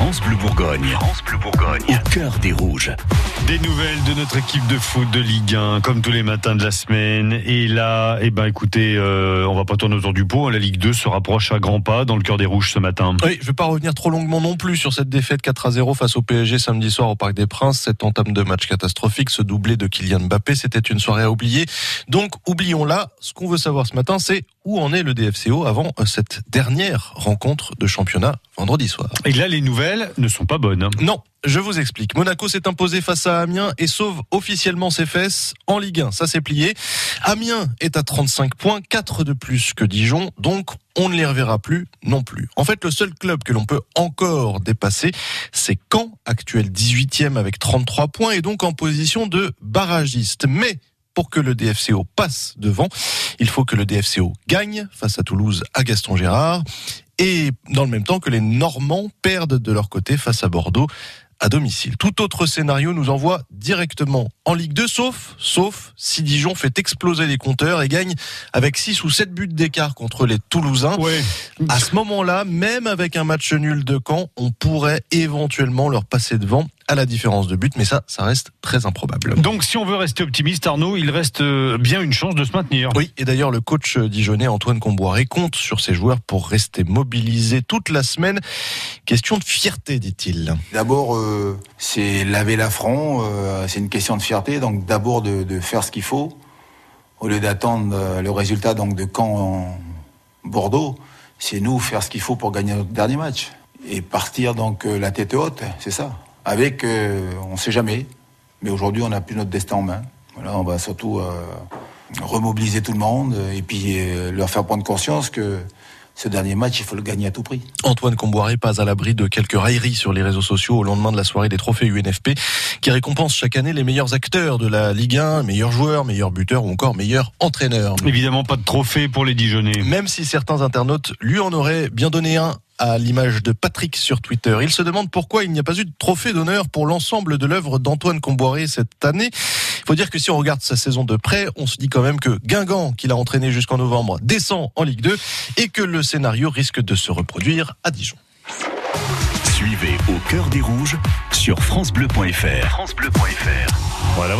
France Bleu Bourgogne. France Bleu Bourgogne. Au cœur des rouges. Des nouvelles de notre équipe de foot de Ligue 1, comme tous les matins de la semaine. Et là, eh ben, écoutez, euh, on va pas tourner autour du pot. La Ligue 2 se rapproche à grands pas dans le cœur des rouges ce matin. Oui, je vais pas revenir trop longuement non plus sur cette défaite 4 à 0 face au PSG samedi soir au Parc des Princes. Cette entame de match catastrophique, ce doublé de Kylian Mbappé, c'était une soirée à oublier. Donc, oublions-la. Ce qu'on veut savoir ce matin, c'est où en est le DFCO avant euh, cette dernière rencontre de championnat vendredi soir? Et là, les nouvelles ne sont pas bonnes. Non, je vous explique. Monaco s'est imposé face à Amiens et sauve officiellement ses fesses en Ligue 1. Ça s'est plié. Amiens est à 35 points, 4 de plus que Dijon, donc on ne les reverra plus non plus. En fait, le seul club que l'on peut encore dépasser, c'est Caen, actuel 18e avec 33 points et donc en position de barragiste. Mais pour que le DFCO passe devant, il faut que le DFCO gagne face à Toulouse à Gaston Gérard et dans le même temps que les Normands perdent de leur côté face à Bordeaux à domicile. Tout autre scénario nous envoie directement en Ligue 2, sauf, sauf si Dijon fait exploser les compteurs et gagne avec 6 ou 7 buts d'écart contre les Toulousains. Ouais. À ce moment-là, même avec un match nul de Caen, on pourrait éventuellement leur passer devant à la différence de but, mais ça, ça reste très improbable. Donc, si on veut rester optimiste, Arnaud, il reste euh, bien une chance de se maintenir. Oui, et d'ailleurs, le coach dijonnais Antoine Comboiré compte sur ses joueurs pour rester mobilisés toute la semaine. Question de fierté, dit-il. D'abord, euh, c'est laver l'affront, euh, c'est une question de fierté, donc d'abord de, de faire ce qu'il faut, au lieu d'attendre euh, le résultat donc de Caen en Bordeaux, c'est nous faire ce qu'il faut pour gagner notre dernier match. Et partir donc euh, la tête haute, c'est ça. Avec, euh, on sait jamais, mais aujourd'hui on n'a plus notre destin en main. Voilà, on va surtout euh, remobiliser tout le monde et puis euh, leur faire prendre conscience que ce dernier match, il faut le gagner à tout prix. Antoine Comboiré pas à l'abri de quelques railleries sur les réseaux sociaux au lendemain de la soirée des trophées UNFP qui récompense chaque année les meilleurs acteurs de la Ligue 1, meilleurs joueurs, meilleurs buteurs ou encore meilleurs entraîneurs. Évidemment, pas de trophée pour les Dijonais. Même si certains internautes lui en auraient bien donné un à l'image de Patrick sur Twitter. Il se demande pourquoi il n'y a pas eu de trophée d'honneur pour l'ensemble de l'œuvre d'Antoine Comboiré cette année. Il faut dire que si on regarde sa saison de près, on se dit quand même que Guingamp, qu'il a entraîné jusqu'en novembre, descend en Ligue 2 et que le scénario risque de se reproduire à Dijon. Suivez au cœur des rouges sur FranceBleu.fr. FranceBleu.fr. Voilà.